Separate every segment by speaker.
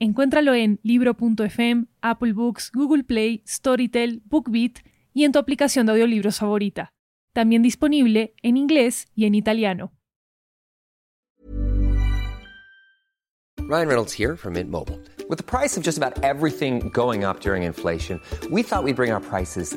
Speaker 1: Encuéntralo en libro.fm, Apple Books, Google Play, Storytel, BookBeat y en tu aplicación de audiolibros favorita. También disponible en inglés y en italiano.
Speaker 2: Ryan Reynolds here from Mint Mobile. With the price of just about everything going up during inflation, we thought we'd bring our prices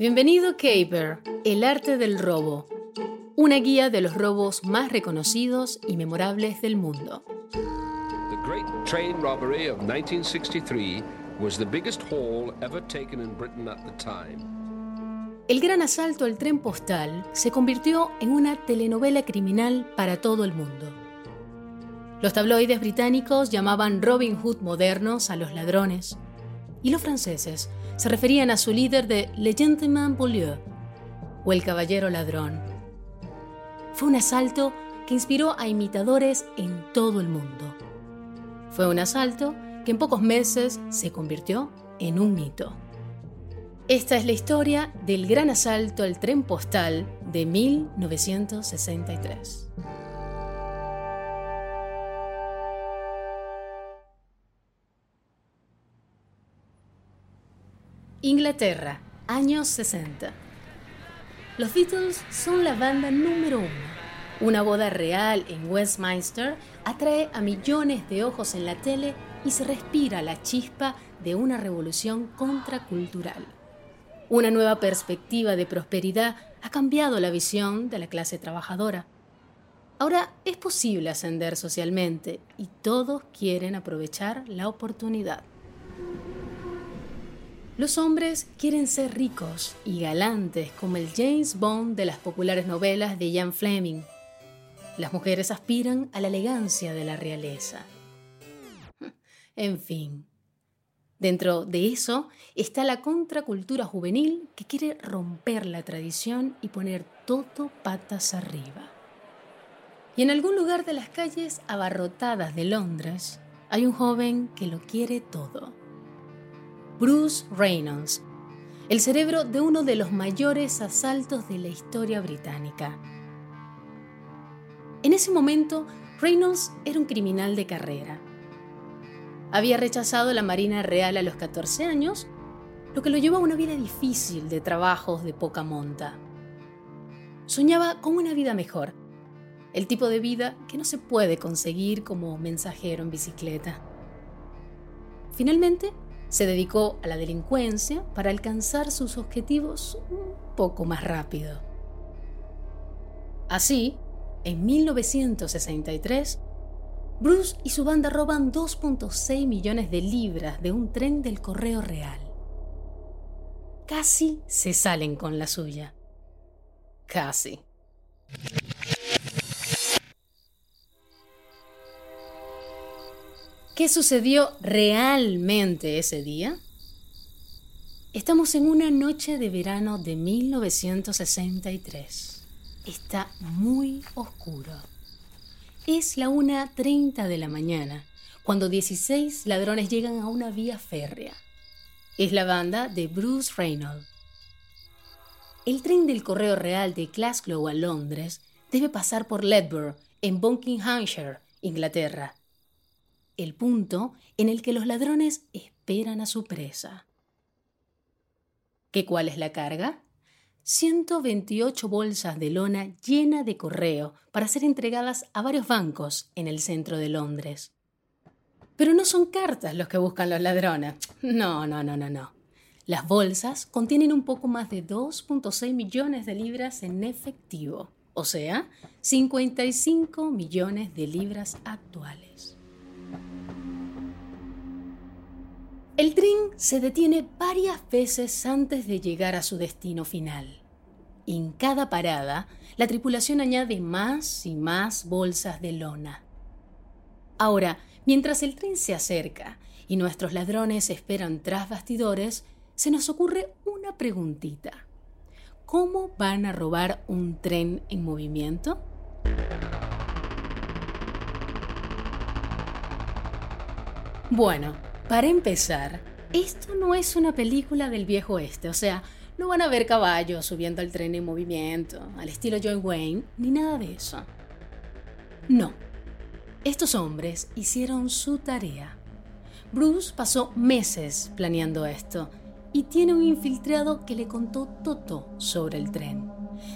Speaker 3: Bienvenido Caper, el arte del robo. Una guía de los robos más reconocidos y memorables del mundo.
Speaker 4: The Great Train Robbery of 1963 was the biggest haul ever taken in Britain at the time.
Speaker 3: El gran asalto al tren postal se convirtió en una telenovela criminal para todo el mundo. Los tabloides británicos llamaban Robin Hood modernos a los ladrones, y los franceses se referían a su líder de Le Gentleman Beaulieu, o el caballero ladrón. Fue un asalto que inspiró a imitadores en todo el mundo. Fue un asalto que en pocos meses se convirtió en un mito. Esta es la historia del gran asalto al tren postal de 1963. Inglaterra, años 60. Los Beatles son la banda número uno. Una boda real en Westminster atrae a millones de ojos en la tele y se respira la chispa de una revolución contracultural. Una nueva perspectiva de prosperidad ha cambiado la visión de la clase trabajadora. Ahora es posible ascender socialmente y todos quieren aprovechar la oportunidad. Los hombres quieren ser ricos y galantes como el James Bond de las populares novelas de Ian Fleming. Las mujeres aspiran a la elegancia de la realeza. En fin, dentro de eso está la contracultura juvenil que quiere romper la tradición y poner todo patas arriba. Y en algún lugar de las calles abarrotadas de Londres hay un joven que lo quiere todo Bruce Reynolds, el cerebro de uno de los mayores asaltos de la historia británica. En ese momento, Reynolds era un criminal de carrera. Había rechazado la Marina Real a los 14 años, lo que lo llevó a una vida difícil de trabajos de poca monta. Soñaba con una vida mejor, el tipo de vida que no se puede conseguir como mensajero en bicicleta. Finalmente, se dedicó a la delincuencia para alcanzar sus objetivos un poco más rápido. Así, en 1963, Bruce y su banda roban 2.6 millones de libras de un tren del Correo Real. Casi se salen con la suya. Casi. ¿Qué sucedió realmente ese día? Estamos en una noche de verano de 1963. Está muy oscuro. Es la 1.30 de la mañana, cuando 16 ladrones llegan a una vía férrea. Es la banda de Bruce Reynolds. El tren del Correo Real de Glasgow a Londres debe pasar por Ledbury, en Buckinghamshire, Inglaterra el punto en el que los ladrones esperan a su presa. ¿Qué cuál es la carga? 128 bolsas de lona llena de correo para ser entregadas a varios bancos en el centro de Londres. Pero no son cartas los que buscan los ladrones. No, no, no, no, no. Las bolsas contienen un poco más de 2.6 millones de libras en efectivo, o sea, 55 millones de libras actuales. El tren se detiene varias veces antes de llegar a su destino final. En cada parada, la tripulación añade más y más bolsas de lona. Ahora, mientras el tren se acerca y nuestros ladrones esperan tras bastidores, se nos ocurre una preguntita. ¿Cómo van a robar un tren en movimiento? Bueno, para empezar, esto no es una película del viejo oeste, o sea, no van a ver caballos subiendo al tren en movimiento, al estilo John Wayne, ni nada de eso. No, estos hombres hicieron su tarea. Bruce pasó meses planeando esto y tiene un infiltrado que le contó todo sobre el tren.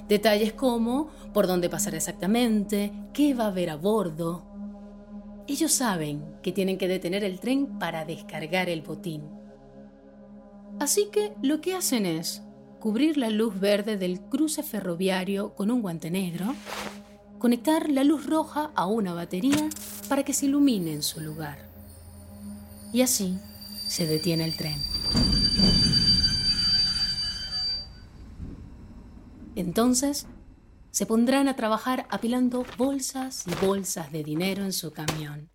Speaker 3: Detalles como por dónde pasar exactamente, qué va a haber a bordo, ellos saben que tienen que detener el tren para descargar el botín. Así que lo que hacen es cubrir la luz verde del cruce ferroviario con un guante negro, conectar la luz roja a una batería para que se ilumine en su lugar. Y así se detiene el tren. Entonces se pondrán a trabajar apilando bolsas y bolsas de dinero en su camión.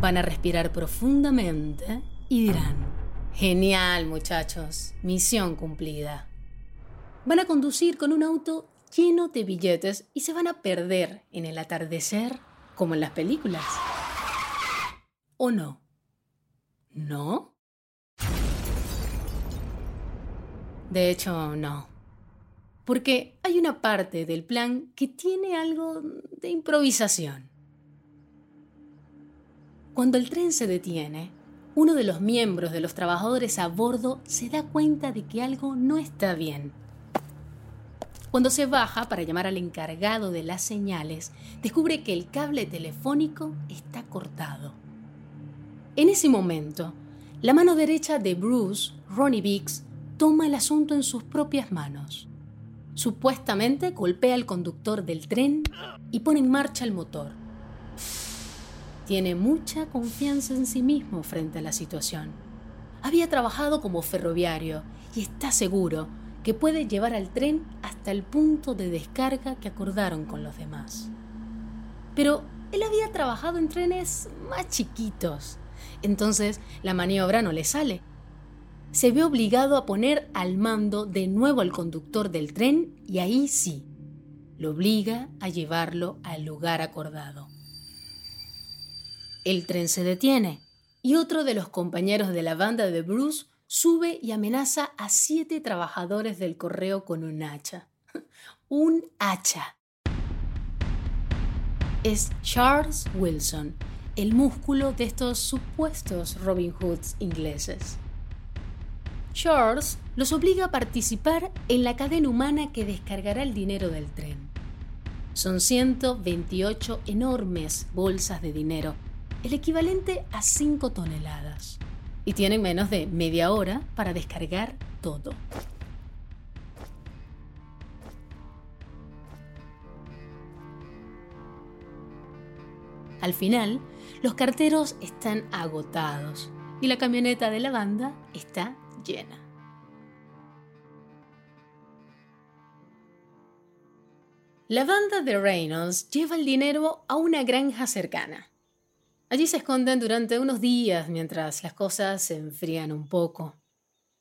Speaker 3: Van a respirar profundamente y dirán, genial muchachos, misión cumplida. Van a conducir con un auto lleno de billetes y se van a perder en el atardecer como en las películas. ¿O no? ¿No? De hecho, no. Porque hay una parte del plan que tiene algo de improvisación. Cuando el tren se detiene, uno de los miembros de los trabajadores a bordo se da cuenta de que algo no está bien. Cuando se baja para llamar al encargado de las señales, descubre que el cable telefónico está cortado. En ese momento, la mano derecha de Bruce, Ronnie Biggs, toma el asunto en sus propias manos. Supuestamente golpea al conductor del tren y pone en marcha el motor. Tiene mucha confianza en sí mismo frente a la situación. Había trabajado como ferroviario y está seguro que puede llevar al tren hasta el punto de descarga que acordaron con los demás. Pero él había trabajado en trenes más chiquitos, entonces la maniobra no le sale se ve obligado a poner al mando de nuevo al conductor del tren y ahí sí, lo obliga a llevarlo al lugar acordado. El tren se detiene y otro de los compañeros de la banda de Bruce sube y amenaza a siete trabajadores del correo con un hacha. un hacha. Es Charles Wilson, el músculo de estos supuestos Robin Hoods ingleses. Charles los obliga a participar en la cadena humana que descargará el dinero del tren. Son 128 enormes bolsas de dinero, el equivalente a 5 toneladas, y tienen menos de media hora para descargar todo. Al final, los carteros están agotados y la camioneta de la banda está llena. La banda de Reynolds lleva el dinero a una granja cercana. Allí se esconden durante unos días mientras las cosas se enfrían un poco.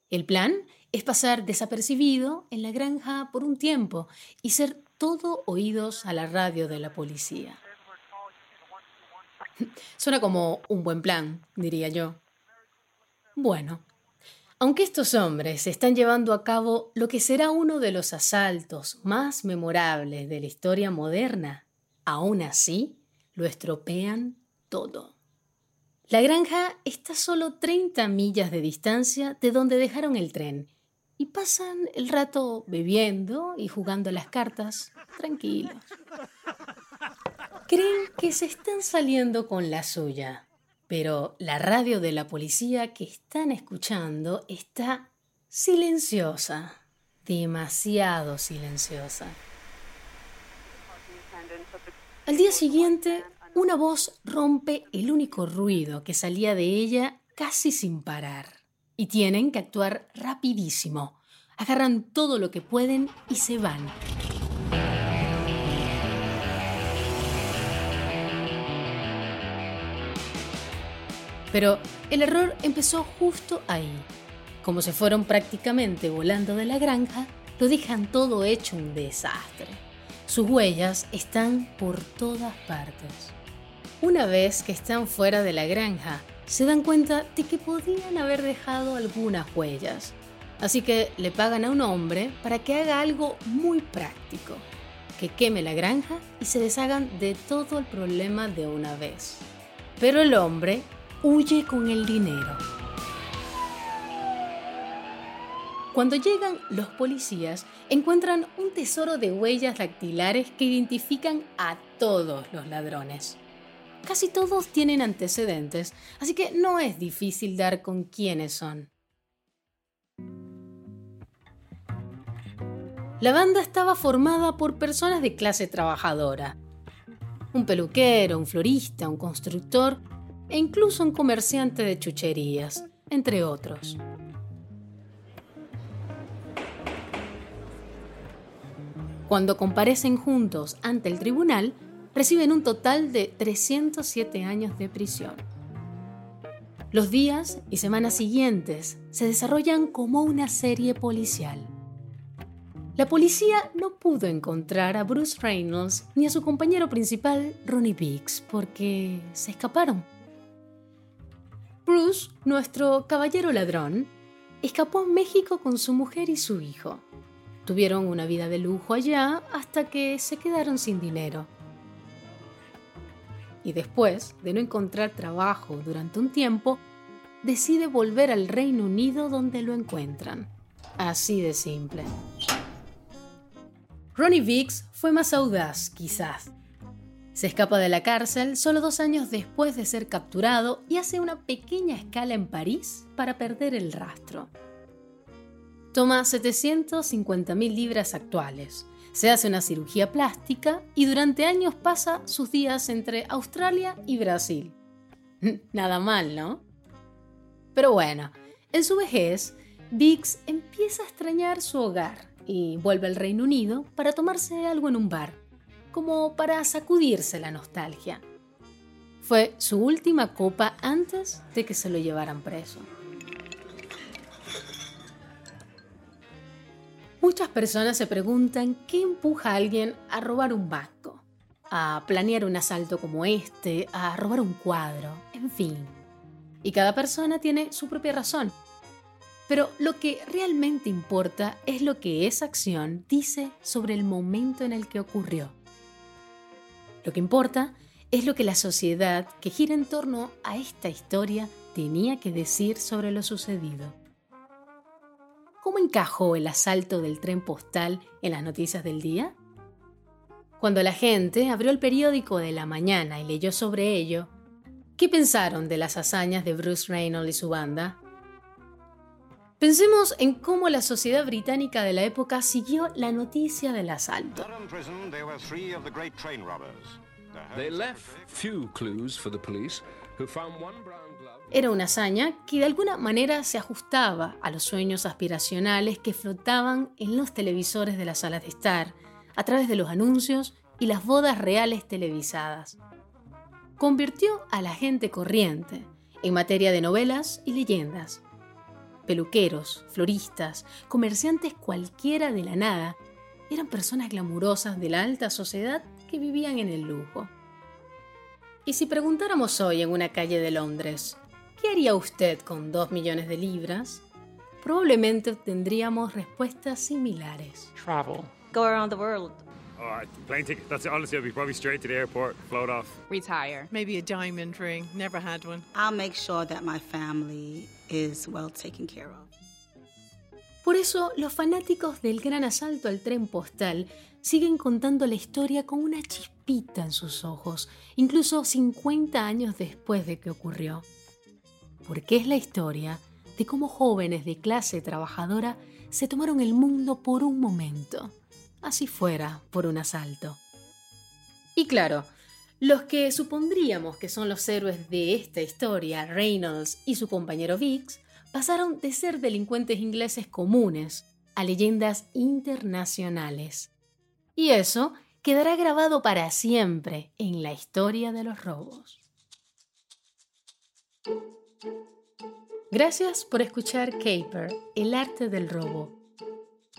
Speaker 3: El plan es pasar desapercibido en la granja por un tiempo y ser todo oídos a la radio de la policía. Suena como un buen plan, diría yo. Bueno, aunque estos hombres están llevando a cabo lo que será uno de los asaltos más memorables de la historia moderna, aún así lo estropean todo. La granja está a solo 30 millas de distancia de donde dejaron el tren y pasan el rato bebiendo y jugando las cartas tranquilos. Creen que se están saliendo con la suya, Pero la radio de la policía que están escuchando está silenciosa, demasiado silenciosa. Al día siguiente, una voz rompe el único ruido que salía de ella casi sin parar. Y tienen que actuar rapidísimo. Agarran todo lo que pueden y se van. Pero el error empezó justo ahí. Como se fueron prácticamente volando de la granja, lo dejan todo hecho un desastre. Sus huellas están por todas partes. Una vez que están fuera de la granja, se dan cuenta de que podían haber dejado algunas huellas. Así que le pagan a un hombre para que haga algo muy práctico, que queme la granja y se deshagan de todo el problema de una vez. Pero el hombre huye con el dinero. Cuando llegan los policías, encuentran un tesoro de huellas dactilares que identifican a todos los ladrones. Casi todos tienen antecedentes, así que no es difícil dar con quiénes son. La banda estaba formada por personas de clase trabajadora. Un peluquero, un florista, un constructor e incluso un comerciante de chucherías, entre otros. Cuando comparecen juntos ante el tribunal, reciben un total de 307 años de prisión. Los días y semanas siguientes se desarrollan como una serie policial. La policía no pudo encontrar a Bruce Reynolds ni a su compañero principal, Ronnie Biggs, porque se escaparon. Bruce, nuestro caballero ladrón, escapó a México con su mujer y su hijo. Tuvieron una vida de lujo allá hasta que se quedaron sin dinero. Y después de no encontrar trabajo durante un tiempo, decide volver al Reino Unido donde lo encuentran. Así de simple. Ronnie Vicks fue más audaz, quizás, se escapa de la cárcel solo dos años después de ser capturado y hace una pequeña escala en París para perder el rastro. Toma 750.000 libras actuales, se hace una cirugía plástica y durante años pasa sus días entre Australia y Brasil. Nada mal, ¿no? Pero bueno, en su vejez, Biggs empieza a extrañar su hogar y vuelve al Reino Unido para tomarse algo en un bar como para sacudirse la nostalgia. Fue su última copa antes de que se lo llevaran preso. Muchas personas se preguntan qué empuja a alguien a robar un banco, a planear un asalto como este, a robar un cuadro, en fin. Y cada persona tiene su propia razón. Pero lo que realmente importa es lo que esa acción dice sobre el momento en el que ocurrió. Lo que importa es lo que la sociedad que gira en torno a esta historia tenía que decir sobre lo sucedido. ¿Cómo encajó el asalto del tren postal en las noticias del día? Cuando la gente abrió el periódico de la mañana y leyó sobre ello, ¿qué pensaron de las hazañas de Bruce Reynolds y su banda? Pensemos en cómo la sociedad británica de la época siguió la noticia del asalto. Era una hazaña que de alguna manera se ajustaba a los sueños aspiracionales que flotaban en los televisores de las salas de estar, a través de los anuncios y las bodas reales televisadas. Convirtió a la gente corriente en materia de novelas y leyendas peluqueros, floristas, comerciantes cualquiera de la nada, eran personas glamurosas de la alta sociedad que vivían en el lujo. Y si preguntáramos hoy en una calle de Londres, ¿qué haría usted con dos millones de libras? Probablemente obtendríamos respuestas similares.
Speaker 5: Travel.
Speaker 6: Go around the world.
Speaker 5: Oh, plane ticket. That's it. Honestly, I'll be probably straight to the airport, float off.
Speaker 6: Retire.
Speaker 7: Maybe a diamond ring. Never had one.
Speaker 8: I'll make sure that my family is well taken care of.
Speaker 3: Por eso, los fanáticos del gran asalto al tren postal siguen contando la historia con una chispita en sus ojos, incluso 50 años después de que ocurrió. Porque es la historia de cómo jóvenes de clase trabajadora se tomaron el mundo por un momento, así fuera por un asalto. Y claro, los que supondríamos que son los héroes de esta historia, Reynolds y su compañero Vix, pasaron de ser delincuentes ingleses comunes a leyendas internacionales. Y eso quedará grabado para siempre en la historia de los robos. Gracias por escuchar Caper, el arte del robo.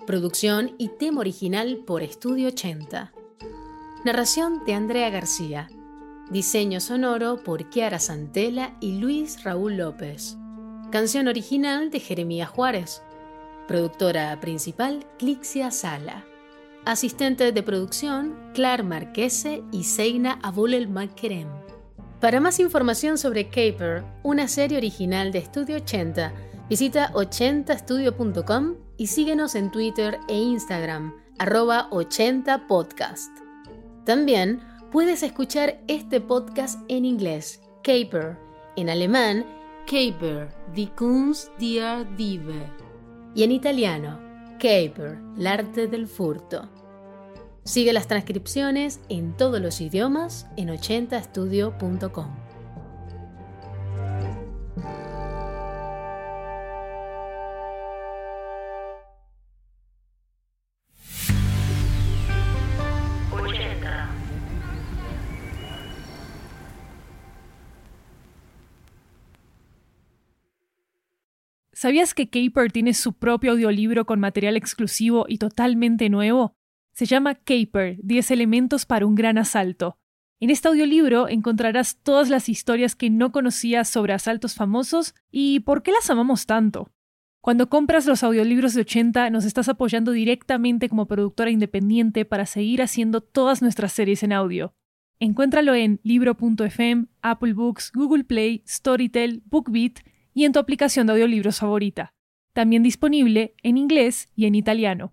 Speaker 3: Producción y tema original por Estudio 80. Narración de Andrea García. Diseño sonoro por Kiara Santela y Luis Raúl López. Canción original de Jeremías Juárez. Productora principal, Clixia Sala. Asistente de producción, Clar Marquese y Seina Abulel Makerem. Para más información sobre Caper, una serie original de Estudio 80, visita 80studio.com y síguenos en Twitter e Instagram, arroba 80podcast. También puedes escuchar este podcast en inglés, Caper, en alemán, Caper, die Kunst der Diebe, y en italiano, Caper, el arte del furto. Sigue las transcripciones en todos los idiomas en 80estudio.com.
Speaker 1: ¿Sabías que Caper tiene su propio audiolibro con material exclusivo y totalmente nuevo? Se llama Caper, 10 elementos para un gran asalto. En este audiolibro encontrarás todas las historias que no conocías sobre asaltos famosos y por qué las amamos tanto. Cuando compras los audiolibros de 80 nos estás apoyando directamente como productora independiente para seguir haciendo todas nuestras series en audio. Encuéntralo en libro.fm, Apple Books, Google Play, Storytel, BookBeat y en tu aplicación de audiolibros favorita. También disponible en inglés y en italiano.